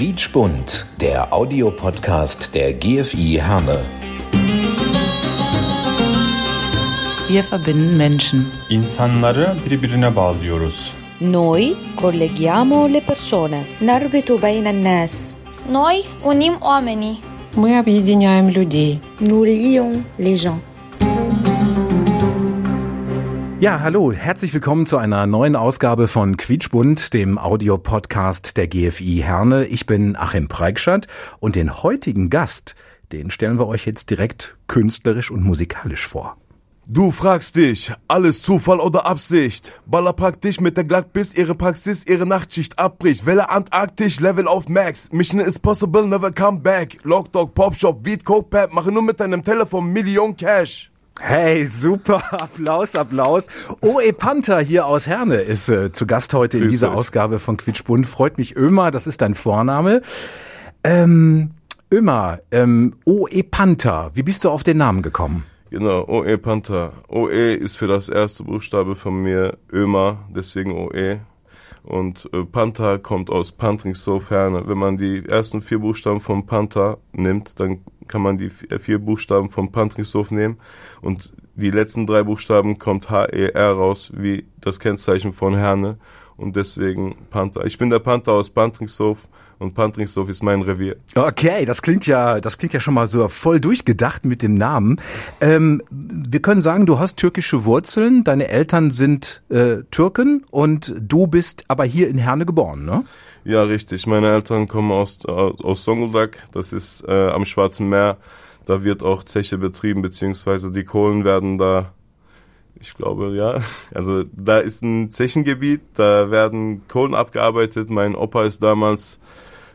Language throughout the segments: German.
Quietschbunt, der Audiopodcast der GFI Herne. Wir verbinden Menschen. İnsanları birbirine bağlıyoruz. Noi colleghiamo le persone. نربط بين الناس Noi unim oamenii. Мы объединяем людей. Nous lions les gens. Ja, hallo, herzlich willkommen zu einer neuen Ausgabe von Quietschbund, dem Audiopodcast der GFI Herne. Ich bin Achim Preikschat und den heutigen Gast, den stellen wir euch jetzt direkt künstlerisch und musikalisch vor. Du fragst dich, alles Zufall oder Absicht? Baller packt dich mit der Glock, bis ihre Praxis ihre Nachtschicht abbricht. Welle Antarktisch, Level auf Max. Mission is possible, never come back. Lockdog, Popshop, Beat, Coke Pad, mache nur mit deinem Telefon Million Cash. Hey, super, Applaus, Applaus. OE Panther hier aus Herne ist äh, zu Gast heute in Grüß dieser euch. Ausgabe von Quietschbund. Freut mich, Ömer, das ist dein Vorname. Ähm, Ömer, ähm, OE Panther, wie bist du auf den Namen gekommen? Genau, OE Panther. OE ist für das erste Buchstabe von mir Ömer, deswegen OE. Und äh, Panther kommt aus Pantringshof-Herne. Wenn man die ersten vier Buchstaben vom Panther nimmt, dann kann man die äh, vier Buchstaben vom Pantringshof nehmen. Und die letzten drei Buchstaben kommt H-E-R raus, wie das Kennzeichen von Herne. Und deswegen Panther. Ich bin der Panther aus Pantringshof und Pantringshof ist mein Revier. Okay, das klingt ja, das klingt ja schon mal so voll durchgedacht mit dem Namen. Ähm, wir können sagen, du hast türkische Wurzeln, deine Eltern sind äh, Türken und du bist aber hier in Herne geboren, ne? Ja, richtig. Meine Eltern kommen aus, aus aus Zonguldak, das ist äh, am Schwarzen Meer. Da wird auch Zeche betrieben, beziehungsweise die Kohlen werden da, ich glaube, ja, also da ist ein Zechengebiet, da werden Kohlen abgearbeitet. Mein Opa ist damals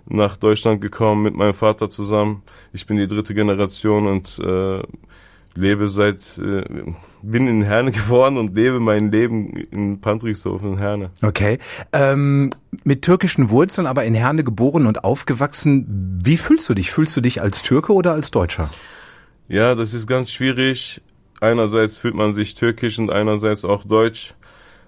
nach Deutschland gekommen mit meinem Vater zusammen. Ich bin die dritte Generation und äh, lebe seit, äh, bin in Herne geworden und lebe mein Leben in Pantrichshof in Herne. Okay. Ähm, mit türkischen Wurzeln, aber in Herne geboren und aufgewachsen. Wie fühlst du dich? Fühlst du dich als Türke oder als Deutscher? Ja, das ist ganz schwierig. Einerseits fühlt man sich türkisch und einerseits auch deutsch.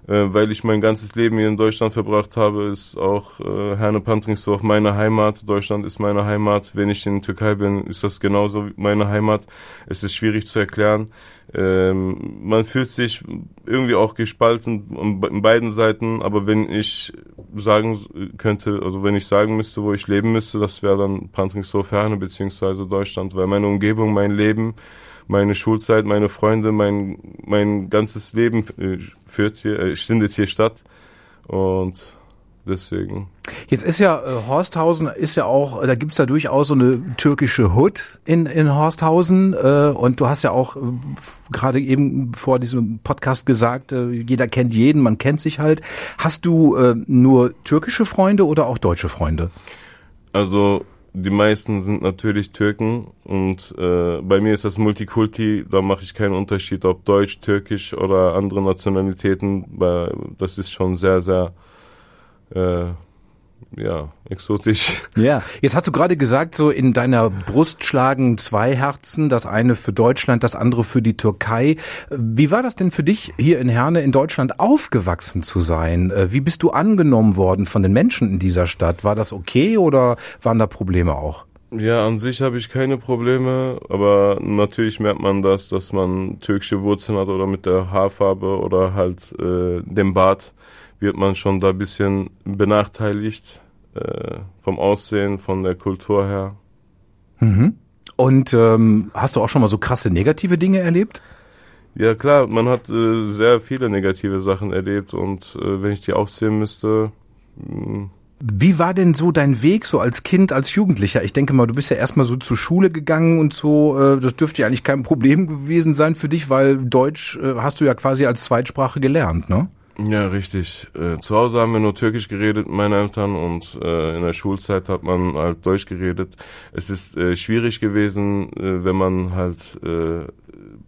Äh, weil ich mein ganzes Leben hier in Deutschland verbracht habe, ist auch äh, Herne Pantringsdorf meine Heimat. Deutschland ist meine Heimat. Wenn ich in Türkei bin, ist das genauso meine Heimat. Es ist schwierig zu erklären. Ähm, man fühlt sich irgendwie auch gespalten an beiden Seiten. Aber wenn ich sagen könnte, also wenn ich sagen müsste, wo ich leben müsste, das wäre dann Pantringsdorf Herne beziehungsweise Deutschland, weil meine Umgebung, mein Leben, meine Schulzeit, meine Freunde, mein, mein ganzes Leben äh, führt hier, äh, findet hier statt. Und deswegen. Jetzt ist ja äh, Horsthausen ist ja auch, da gibt's ja durchaus so eine türkische Hood in, in Horsthausen äh, und du hast ja auch äh, gerade eben vor diesem Podcast gesagt, äh, jeder kennt jeden, man kennt sich halt. Hast du äh, nur türkische Freunde oder auch deutsche Freunde? Also die meisten sind natürlich Türken und äh, bei mir ist das Multikulti, da mache ich keinen Unterschied, ob Deutsch, Türkisch oder andere Nationalitäten, das ist schon sehr, sehr äh, ja, exotisch. Ja, jetzt hast du gerade gesagt, so in deiner Brust schlagen zwei Herzen, das eine für Deutschland, das andere für die Türkei. Wie war das denn für dich, hier in Herne in Deutschland aufgewachsen zu sein? Äh, Wie bist du angenommen worden von den Menschen in dieser Stadt? War das okay oder waren da Probleme auch? Ja, an sich habe ich keine Probleme, aber natürlich merkt man das, dass man türkische Wurzeln hat oder mit der Haarfarbe oder halt äh, dem Bart wird man schon da ein bisschen benachteiligt äh, vom Aussehen, von der Kultur her. Und ähm, hast du auch schon mal so krasse negative Dinge erlebt? Ja klar, man hat äh, sehr viele negative Sachen erlebt und äh, wenn ich die aufzählen müsste, mh, Wie war denn so dein Weg so als Kind, als Jugendlicher? Ich denke mal, du bist ja erstmal so zur Schule gegangen und so. Äh, das dürfte ja eigentlich kein Problem gewesen sein für dich, weil Deutsch äh, hast du ja quasi als Zweitsprache gelernt, ne? Ja, richtig. Äh, zu Hause haben wir nur Türkisch geredet mit meinen Eltern und äh, in der Schulzeit hat man halt Deutsch geredet. Es ist äh, schwierig gewesen, äh, wenn man halt äh,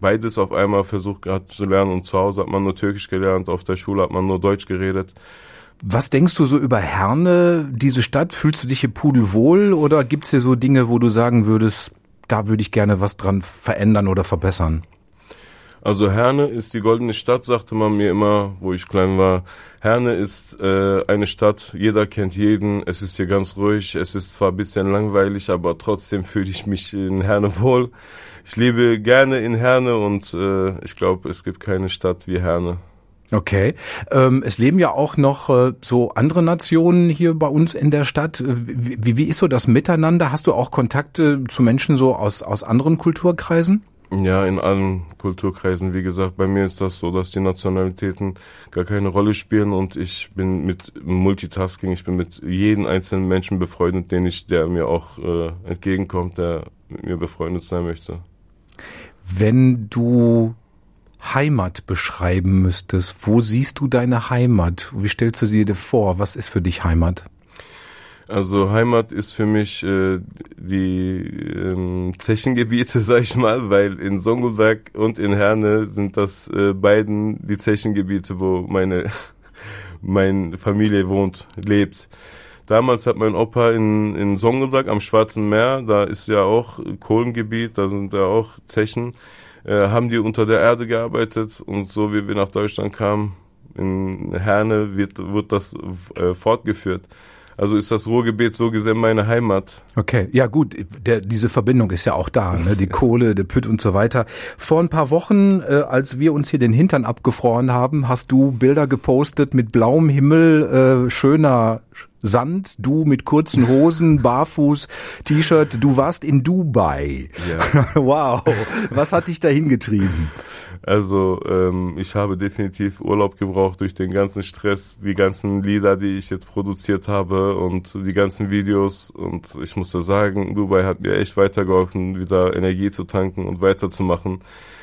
beides auf einmal versucht hat zu lernen und zu Hause hat man nur Türkisch gelernt, auf der Schule hat man nur Deutsch geredet. Was denkst du so über Herne, diese Stadt? Fühlst du dich hier pudelwohl oder gibt's hier so Dinge, wo du sagen würdest, da würde ich gerne was dran verändern oder verbessern? Also Herne ist die goldene Stadt, sagte man mir immer, wo ich klein war. Herne ist äh, eine Stadt, jeder kennt jeden, es ist hier ganz ruhig, es ist zwar ein bisschen langweilig, aber trotzdem fühle ich mich in Herne wohl. Ich lebe gerne in Herne und äh, ich glaube, es gibt keine Stadt wie Herne. Okay. Ähm, es leben ja auch noch äh, so andere Nationen hier bei uns in der Stadt. Äh, wie, wie ist so das Miteinander? Hast du auch Kontakte zu Menschen so aus, aus anderen Kulturkreisen? Ja, in allen Kulturkreisen. Wie gesagt, bei mir ist das so, dass die Nationalitäten gar keine Rolle spielen und ich bin mit Multitasking, ich bin mit jedem einzelnen Menschen befreundet, den ich, der mir auch äh, entgegenkommt, der mit mir befreundet sein möchte. Wenn du Heimat beschreiben müsstest, wo siehst du deine Heimat? Wie stellst du dir vor? Was ist für dich Heimat? Also Heimat ist für mich äh, die ähm, Zechengebiete, sag ich mal, weil in Songelberg und in Herne sind das äh, beiden die Zechengebiete, wo meine meine Familie wohnt, lebt. Damals hat mein Opa in, in Songelberg am Schwarzen Meer, da ist ja auch Kohlengebiet, da sind ja auch Zechen, äh, haben die unter der Erde gearbeitet und so wie wir nach Deutschland kamen, in Herne wird, wird das äh, fortgeführt. Also ist das Ruhrgebiet so gesehen meine Heimat. Okay, ja gut, der, diese Verbindung ist ja auch da, ne? die Kohle, der Pütt und so weiter. Vor ein paar Wochen, äh, als wir uns hier den Hintern abgefroren haben, hast du Bilder gepostet mit blauem Himmel, äh, schöner Sand, du mit kurzen Hosen, barfuß, T-Shirt, du warst in Dubai. Ja. wow, was hat dich dahin getrieben? Also ähm, ich habe definitiv Urlaub gebraucht durch den ganzen Stress, die ganzen Lieder, die ich jetzt produziert habe und die ganzen Videos. Und ich musste sagen, Dubai hat mir echt weitergeholfen, wieder Energie zu tanken und weiterzumachen.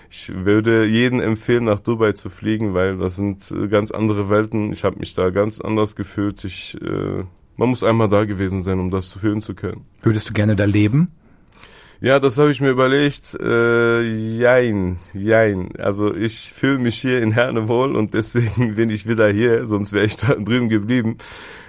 Ich würde jedem empfehlen, nach Dubai zu fliegen, weil das sind äh, ganz andere Welten. Ich habe mich da ganz anders gefühlt. Ich, äh, man muss einmal da gewesen sein, um das fühlen zu können. Würdest du gerne da leben? Ja, das habe ich mir überlegt. Äh, jein, jein. Also ich fühle mich hier in Herne wohl und deswegen bin ich wieder hier, sonst wäre ich da drüben geblieben.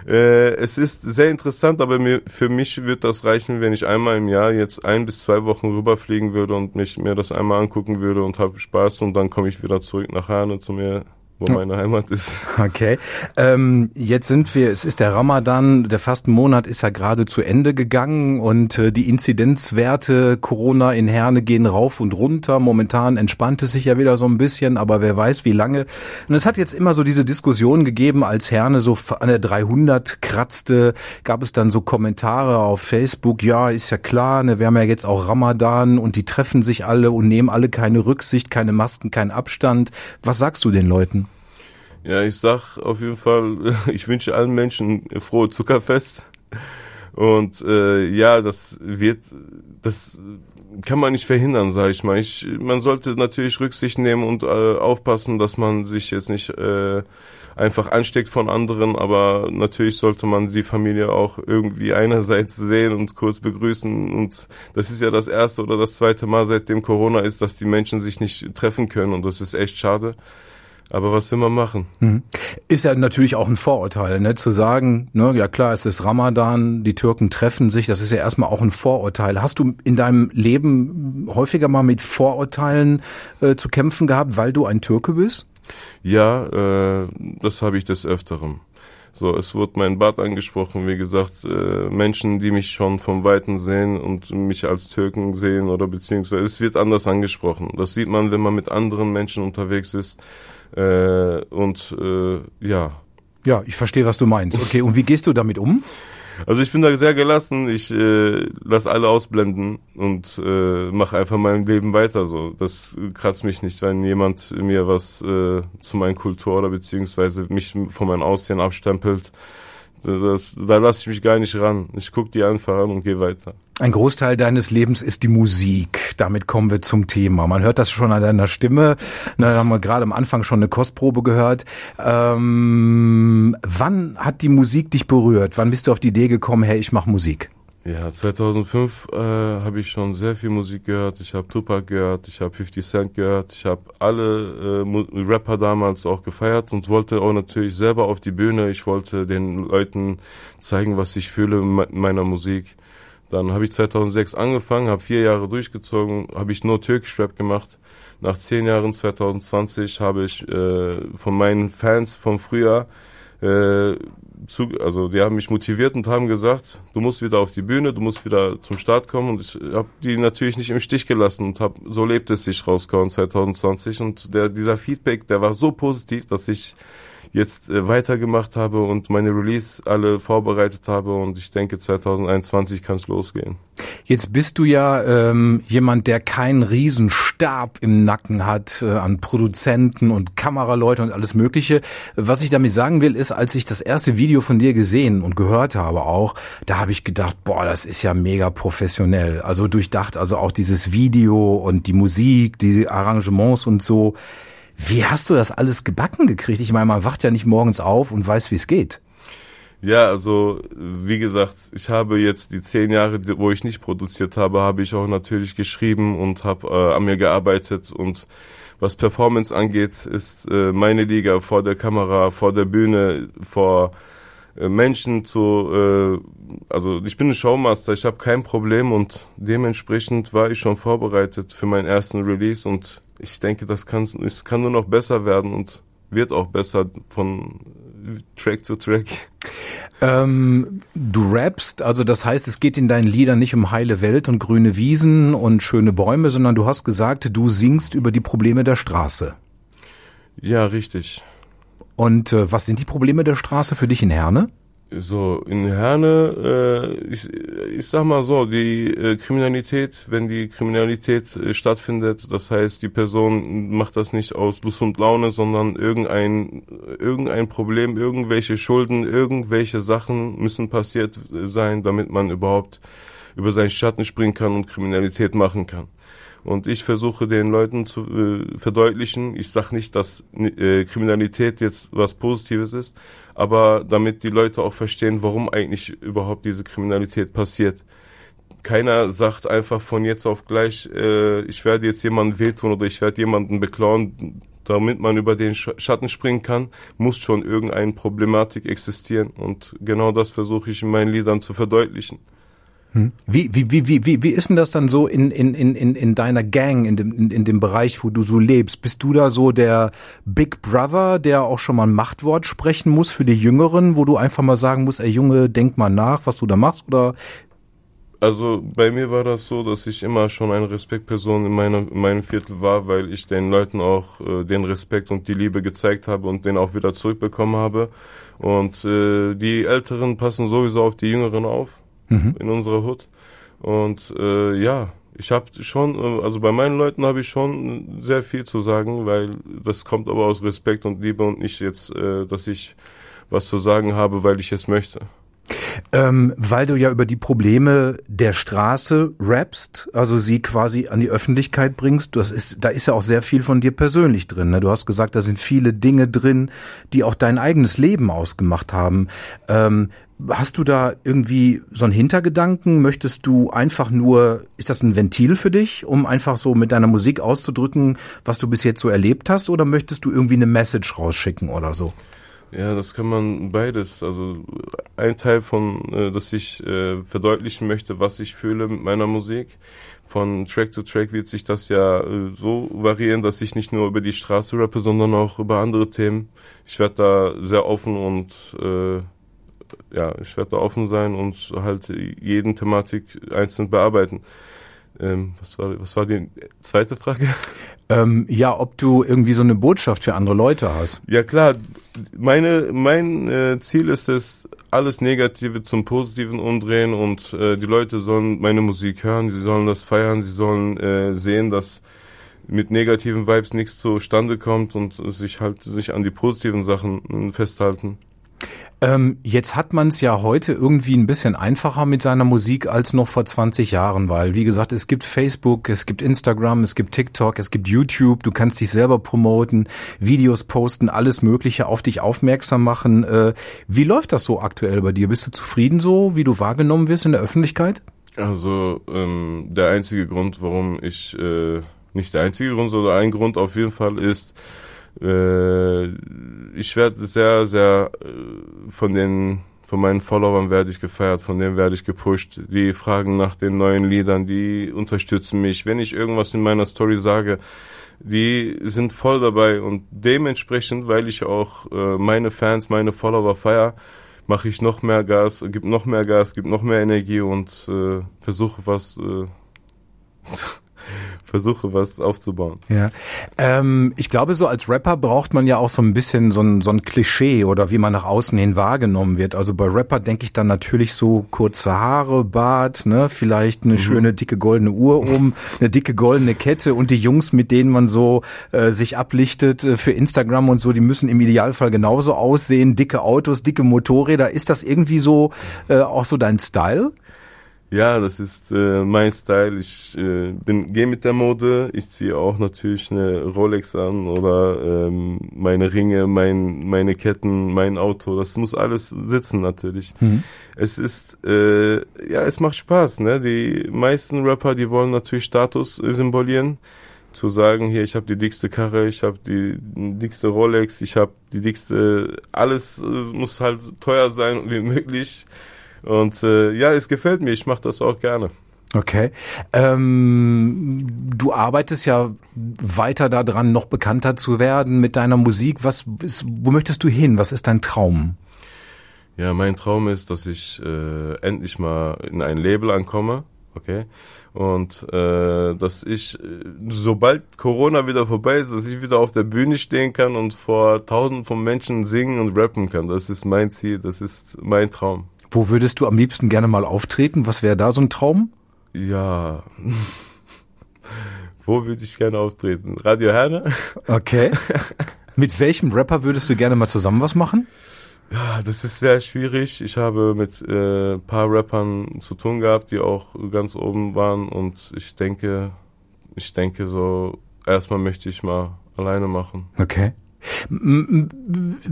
Äh, es ist sehr interessant, aber mir, für mich wird das reichen, wenn ich einmal im Jahr jetzt ein bis zwei Wochen rüberfliegen würde und mich mir das einmal angucken würde und habe Spaß und dann komme ich wieder zurück nach Herne zu mir wo meine Heimat ist. Okay. Ähm, jetzt sind wir, es ist der Ramadan, der Fastenmonat ist ja gerade zu Ende gegangen und äh, die Inzidenzwerte Corona in Herne gehen rauf und runter. Momentan entspannt es sich ja wieder so ein bisschen, aber wer weiß wie lange. Und es hat jetzt immer so diese Diskussion gegeben, als Herne so an der 300 kratzte, gab es dann so Kommentare auf Facebook, ja, ist ja klar, ne, wir haben ja jetzt auch Ramadan und die treffen sich alle und nehmen alle keine Rücksicht, keine Masken, keinen Abstand. Was sagst du den Leuten? Ja, ich sag auf jeden Fall, ich wünsche allen Menschen frohe Zuckerfest. Und äh, ja, das wird, das kann man nicht verhindern, sage ich mal. Ich, man sollte natürlich Rücksicht nehmen und äh, aufpassen, dass man sich jetzt nicht äh, einfach ansteckt von anderen, aber natürlich sollte man die Familie auch irgendwie einerseits sehen und kurz begrüßen. Und das ist ja das erste oder das zweite Mal seitdem Corona ist, dass die Menschen sich nicht treffen können und das ist echt schade. Aber was will man machen? Mhm. Ist ja natürlich auch ein Vorurteil, ne? zu sagen, ne, ja klar, es ist Ramadan, die Türken treffen sich, das ist ja erstmal auch ein Vorurteil. Hast du in deinem Leben häufiger mal mit Vorurteilen äh, zu kämpfen gehabt, weil du ein Türke bist? Ja, äh, das habe ich des Öfteren. So, es wurde mein Bad angesprochen, wie gesagt, äh, Menschen, die mich schon vom Weiten sehen und mich als Türken sehen oder beziehungsweise es wird anders angesprochen. Das sieht man, wenn man mit anderen Menschen unterwegs ist äh, und äh, ja. Ja, ich verstehe, was du meinst. Okay, und wie gehst du damit um? Also ich bin da sehr gelassen. Ich äh, lass alle ausblenden und äh, mache einfach mein Leben weiter. So, das kratzt mich nicht, wenn jemand mir was äh, zu meiner Kultur oder beziehungsweise mich von meinem Aussehen abstempelt. Das, da lasse ich mich gar nicht ran. Ich gucke die einfach an und gehe weiter. Ein Großteil deines Lebens ist die Musik. Damit kommen wir zum Thema. Man hört das schon an deiner Stimme. Da haben wir gerade am Anfang schon eine Kostprobe gehört. Ähm, wann hat die Musik dich berührt? Wann bist du auf die Idee gekommen, hey, ich mache Musik? Ja, 2005 äh, habe ich schon sehr viel Musik gehört. Ich habe Tupac gehört, ich habe 50 Cent gehört, ich habe alle äh, Rapper damals auch gefeiert und wollte auch natürlich selber auf die Bühne. Ich wollte den Leuten zeigen, was ich fühle in meiner Musik. Dann habe ich 2006 angefangen, habe vier Jahre durchgezogen, habe ich nur Türkisch Rap gemacht. Nach zehn Jahren 2020 habe ich äh, von meinen Fans vom Frühjahr äh, zu, also die haben mich motiviert und haben gesagt, du musst wieder auf die Bühne, du musst wieder zum Start kommen. Und ich habe die natürlich nicht im Stich gelassen und habe so lebt es sich rausgehauen 2020 und der dieser Feedback, der war so positiv, dass ich jetzt äh, weitergemacht habe und meine Release alle vorbereitet habe. Und ich denke 2021 kann es losgehen. Jetzt bist du ja ähm, jemand, der keinen Riesenstab im Nacken hat äh, an Produzenten und Kameraleute und alles Mögliche. Was ich damit sagen will, ist, als ich das erste Video von dir gesehen und gehört habe auch, da habe ich gedacht, boah, das ist ja mega professionell. Also durchdacht, also auch dieses Video und die Musik, die Arrangements und so. Wie hast du das alles gebacken gekriegt? Ich meine, man wacht ja nicht morgens auf und weiß, wie es geht. Ja, also wie gesagt, ich habe jetzt die zehn Jahre, wo ich nicht produziert habe, habe ich auch natürlich geschrieben und habe äh, an mir gearbeitet. Und was Performance angeht, ist äh, meine Liga vor der Kamera, vor der Bühne, vor äh, Menschen zu, äh, also ich bin ein Showmaster, ich habe kein Problem und dementsprechend war ich schon vorbereitet für meinen ersten Release und ich denke, das kann, es kann nur noch besser werden und wird auch besser von Track zu Track. Ähm, du rappst, also das heißt, es geht in deinen Liedern nicht um heile Welt und grüne Wiesen und schöne Bäume, sondern du hast gesagt, du singst über die Probleme der Straße. Ja, richtig. Und äh, was sind die Probleme der Straße für dich in Herne? So, in Herne, äh, ich, ich sag mal so, die äh, Kriminalität, wenn die Kriminalität äh, stattfindet, das heißt, die Person macht das nicht aus Lust und Laune, sondern irgendein, irgendein Problem, irgendwelche Schulden, irgendwelche Sachen müssen passiert sein, damit man überhaupt über seinen Schatten springen kann und Kriminalität machen kann. Und ich versuche den Leuten zu äh, verdeutlichen, ich sage nicht, dass äh, Kriminalität jetzt was Positives ist, aber damit die Leute auch verstehen, warum eigentlich überhaupt diese Kriminalität passiert. Keiner sagt einfach von jetzt auf gleich, äh, ich werde jetzt jemanden wehtun oder ich werde jemanden beklauen, damit man über den Schatten springen kann, muss schon irgendeine Problematik existieren. Und genau das versuche ich in meinen Liedern zu verdeutlichen. Wie, wie, wie, wie, wie, wie ist denn das dann so in, in, in, in deiner Gang, in dem, in, in dem Bereich, wo du so lebst? Bist du da so der Big Brother, der auch schon mal ein Machtwort sprechen muss für die Jüngeren, wo du einfach mal sagen musst, ey Junge, denk mal nach, was du da machst? Oder also bei mir war das so, dass ich immer schon eine Respektperson in, meiner, in meinem Viertel war, weil ich den Leuten auch äh, den Respekt und die Liebe gezeigt habe und den auch wieder zurückbekommen habe. Und äh, die Älteren passen sowieso auf die Jüngeren auf mhm. in unserer Hut. Und äh, ja, ich habe schon, äh, also bei meinen Leuten habe ich schon sehr viel zu sagen, weil das kommt aber aus Respekt und Liebe und nicht jetzt, äh, dass ich was zu sagen habe, weil ich es möchte. Ähm, weil du ja über die Probleme der Straße rappst, also sie quasi an die Öffentlichkeit bringst. Das ist, da ist ja auch sehr viel von dir persönlich drin. Ne? Du hast gesagt, da sind viele Dinge drin, die auch dein eigenes Leben ausgemacht haben. Ähm, Hast du da irgendwie so einen Hintergedanken? Möchtest du einfach nur, ist das ein Ventil für dich, um einfach so mit deiner Musik auszudrücken, was du bis jetzt so erlebt hast? Oder möchtest du irgendwie eine Message rausschicken oder so? Ja, das kann man beides. Also ein Teil von, äh, dass ich äh, verdeutlichen möchte, was ich fühle mit meiner Musik. Von Track zu Track wird sich das ja äh, so variieren, dass ich nicht nur über die Straße rappe, sondern auch über andere Themen. Ich werde da sehr offen und äh, ja, ich werde da offen sein und halt jeden Thematik einzeln bearbeiten. Ähm, was, war, was war die zweite Frage? Ähm, ja, ob du irgendwie so eine Botschaft für andere Leute hast. Ja klar, meine, mein äh, Ziel ist es, alles Negative zum Positiven umdrehen und äh, die Leute sollen meine Musik hören, sie sollen das feiern, sie sollen äh, sehen, dass mit negativen Vibes nichts zustande kommt und sich halt sich an die positiven Sachen festhalten. Ähm, jetzt hat man es ja heute irgendwie ein bisschen einfacher mit seiner Musik als noch vor 20 Jahren, weil, wie gesagt, es gibt Facebook, es gibt Instagram, es gibt TikTok, es gibt YouTube, du kannst dich selber promoten, Videos posten, alles Mögliche auf dich aufmerksam machen. Äh, wie läuft das so aktuell bei dir? Bist du zufrieden so, wie du wahrgenommen wirst in der Öffentlichkeit? Also ähm, der einzige Grund, warum ich, äh, nicht der einzige Grund, sondern ein Grund auf jeden Fall ist, äh, ich werde sehr, sehr äh, von den von meinen Followern werde ich gefeiert, von denen werde ich gepusht. Die fragen nach den neuen Liedern, die unterstützen mich. Wenn ich irgendwas in meiner Story sage, die sind voll dabei und dementsprechend, weil ich auch äh, meine Fans, meine Follower feier, mache ich noch mehr Gas, gib noch mehr Gas, gib noch mehr Energie und äh, versuche was äh, versuche was aufzubauen. Ja. Ähm, ich glaube, so als Rapper braucht man ja auch so ein bisschen so ein, so ein Klischee oder wie man nach außen hin wahrgenommen wird. Also bei Rapper denke ich dann natürlich so kurze Haare, Bart, ne, vielleicht eine mhm. schöne dicke goldene Uhr um, eine dicke goldene Kette und die Jungs, mit denen man so äh, sich ablichtet äh, für Instagram und so, die müssen im Idealfall genauso aussehen, dicke Autos, dicke Motorräder. Ist das irgendwie so äh, auch so dein Style? Ja, das ist äh, mein Style. Ich äh, bin gehe mit der Mode. Ich ziehe auch natürlich eine Rolex an oder ähm, meine Ringe, mein, meine Ketten, mein Auto. Das muss alles sitzen natürlich. Mhm. Es ist äh, ja, es macht Spaß. Ne, die meisten Rapper, die wollen natürlich Status symbolieren zu sagen, hier, ich habe die dickste Karre, ich habe die dickste Rolex, ich habe die dickste, alles äh, muss halt teuer sein wie möglich. Und äh, ja, es gefällt mir, ich mache das auch gerne. Okay. Ähm, du arbeitest ja weiter daran, noch bekannter zu werden mit deiner Musik. Was ist, wo möchtest du hin? Was ist dein Traum? Ja, mein Traum ist, dass ich äh, endlich mal in ein Label ankomme, okay? Und äh, dass ich, äh, sobald Corona wieder vorbei ist, dass ich wieder auf der Bühne stehen kann und vor tausenden von Menschen singen und rappen kann. Das ist mein Ziel, das ist mein Traum. Wo würdest du am liebsten gerne mal auftreten? Was wäre da so ein Traum? Ja. Wo würde ich gerne auftreten? Radio Herne? Okay. Mit welchem Rapper würdest du gerne mal zusammen was machen? Ja, das ist sehr schwierig. Ich habe mit äh, paar Rappern zu tun gehabt, die auch ganz oben waren und ich denke, ich denke so, erstmal möchte ich mal alleine machen. Okay.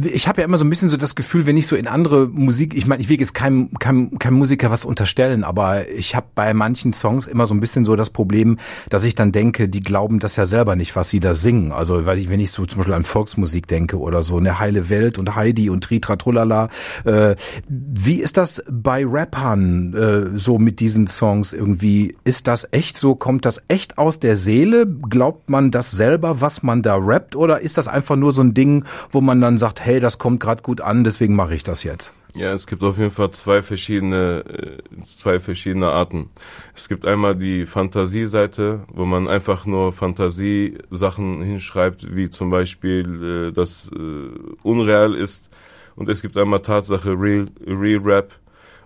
Ich habe ja immer so ein bisschen so das Gefühl, wenn ich so in andere Musik, ich meine, ich will jetzt keinem, keinem, keinem Musiker was unterstellen, aber ich habe bei manchen Songs immer so ein bisschen so das Problem, dass ich dann denke, die glauben das ja selber nicht, was sie da singen. Also weil ich, wenn ich so zum Beispiel an Volksmusik denke oder so, eine heile Welt und Heidi und Tritra Trullala. Äh, wie ist das bei Rappern äh, so mit diesen Songs irgendwie? Ist das echt so? Kommt das echt aus der Seele? Glaubt man das selber, was man da rappt? Oder ist das einfach nur so ein Ding, wo man dann sagt, hey, das kommt gerade gut an, deswegen mache ich das jetzt? Ja, es gibt auf jeden Fall zwei verschiedene, äh, zwei verschiedene Arten. Es gibt einmal die Fantasieseite, wo man einfach nur Fantasiesachen hinschreibt, wie zum Beispiel, äh, dass äh, unreal ist. Und es gibt einmal Tatsache, Real, Real Rap.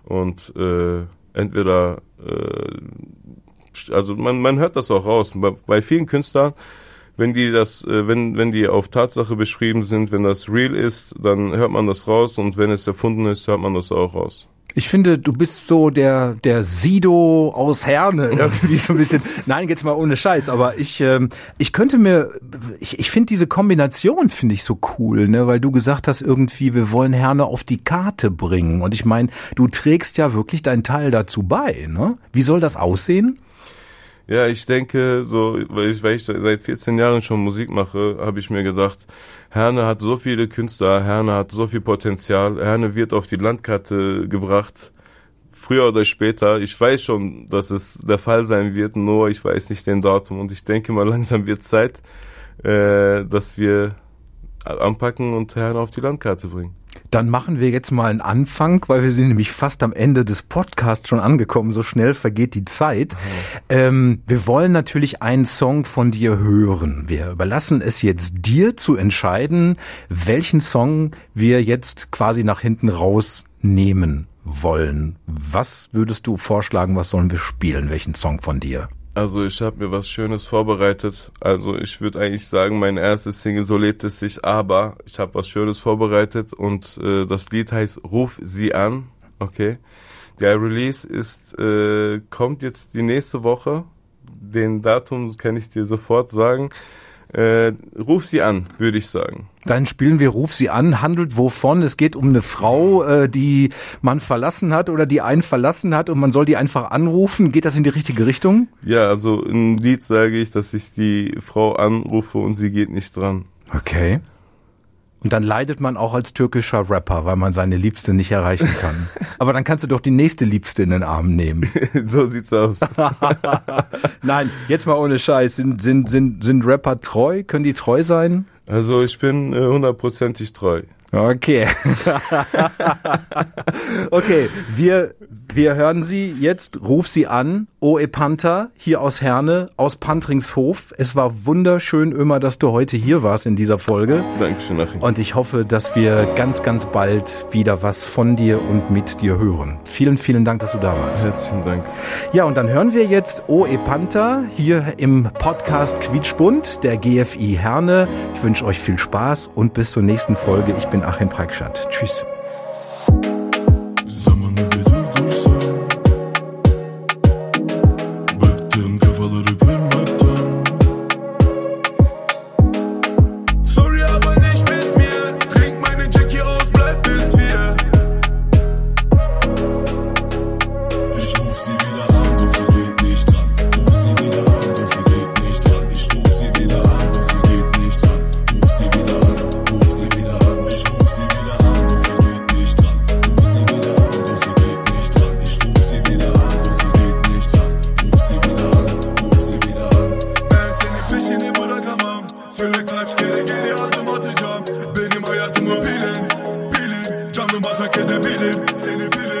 Und äh, entweder, äh, also man, man hört das auch raus. Bei, bei vielen Künstlern wenn die das, äh, wenn, wenn die auf Tatsache beschrieben sind, wenn das real ist, dann hört man das raus und wenn es erfunden ist, hört man das auch raus. Ich finde, du bist so der der Sido aus Herne irgendwie so ein bisschen. Nein, jetzt mal ohne Scheiß, aber ich ähm, ich könnte mir ich, ich finde diese Kombination finde ich so cool, ne, weil du gesagt hast irgendwie, wir wollen Herne auf die Karte bringen und ich meine, du trägst ja wirklich deinen Teil dazu bei, ne? Wie soll das aussehen? Ja, ich denke, so, weil ich, weil ich seit 14 Jahren schon Musik mache, habe ich mir gedacht, Herne hat so viele Künstler, Herne hat so viel Potenzial, Herne wird auf die Landkarte gebracht, früher oder später. Ich weiß schon, dass es der Fall sein wird, nur ich weiß nicht den Datum und ich denke mal langsam wird Zeit, äh, dass wir anpacken und Herne auf die Landkarte bringen. Dann machen wir jetzt mal einen Anfang, weil wir sind nämlich fast am Ende des Podcasts schon angekommen. So schnell vergeht die Zeit. Ähm, wir wollen natürlich einen Song von dir hören. Wir überlassen es jetzt dir zu entscheiden, welchen Song wir jetzt quasi nach hinten rausnehmen wollen. Was würdest du vorschlagen, was sollen wir spielen? Welchen Song von dir? Also ich habe mir was Schönes vorbereitet. Also ich würde eigentlich sagen, mein erstes Single So lebt es sich, aber ich habe was Schönes vorbereitet und äh, das Lied heißt Ruf sie an. Okay. Der Release ist äh, kommt jetzt die nächste Woche. Den Datum kann ich dir sofort sagen. Äh, ruf sie an, würde ich sagen. Dann spielen wir Ruf sie an, handelt wovon? Es geht um eine Frau, äh, die man verlassen hat oder die einen verlassen hat und man soll die einfach anrufen. Geht das in die richtige Richtung? Ja, also im Lied sage ich, dass ich die Frau anrufe und sie geht nicht dran. Okay. Und dann leidet man auch als türkischer Rapper, weil man seine Liebste nicht erreichen kann. Aber dann kannst du doch die nächste Liebste in den Arm nehmen. so sieht's aus. Nein, jetzt mal ohne Scheiß. Sind, sind, sind, sind Rapper treu? Können die treu sein? Also ich bin äh, hundertprozentig treu. Okay. okay, wir, wir hören sie jetzt. Ruf sie an. Oe Panther, hier aus Herne, aus Pantringshof. Es war wunderschön, Ömer, dass du heute hier warst in dieser Folge. Dankeschön, Achim. Und ich hoffe, dass wir ganz, ganz bald wieder was von dir und mit dir hören. Vielen, vielen Dank, dass du da warst. Herzlichen Dank. Ja, und dann hören wir jetzt Oe Panther hier im Podcast Quietschbund der GFI Herne. Ich wünsche euch viel Spaß und bis zur nächsten Folge. Ich bin Achim Preikschat. Tschüss. Canım atak edebilir seni film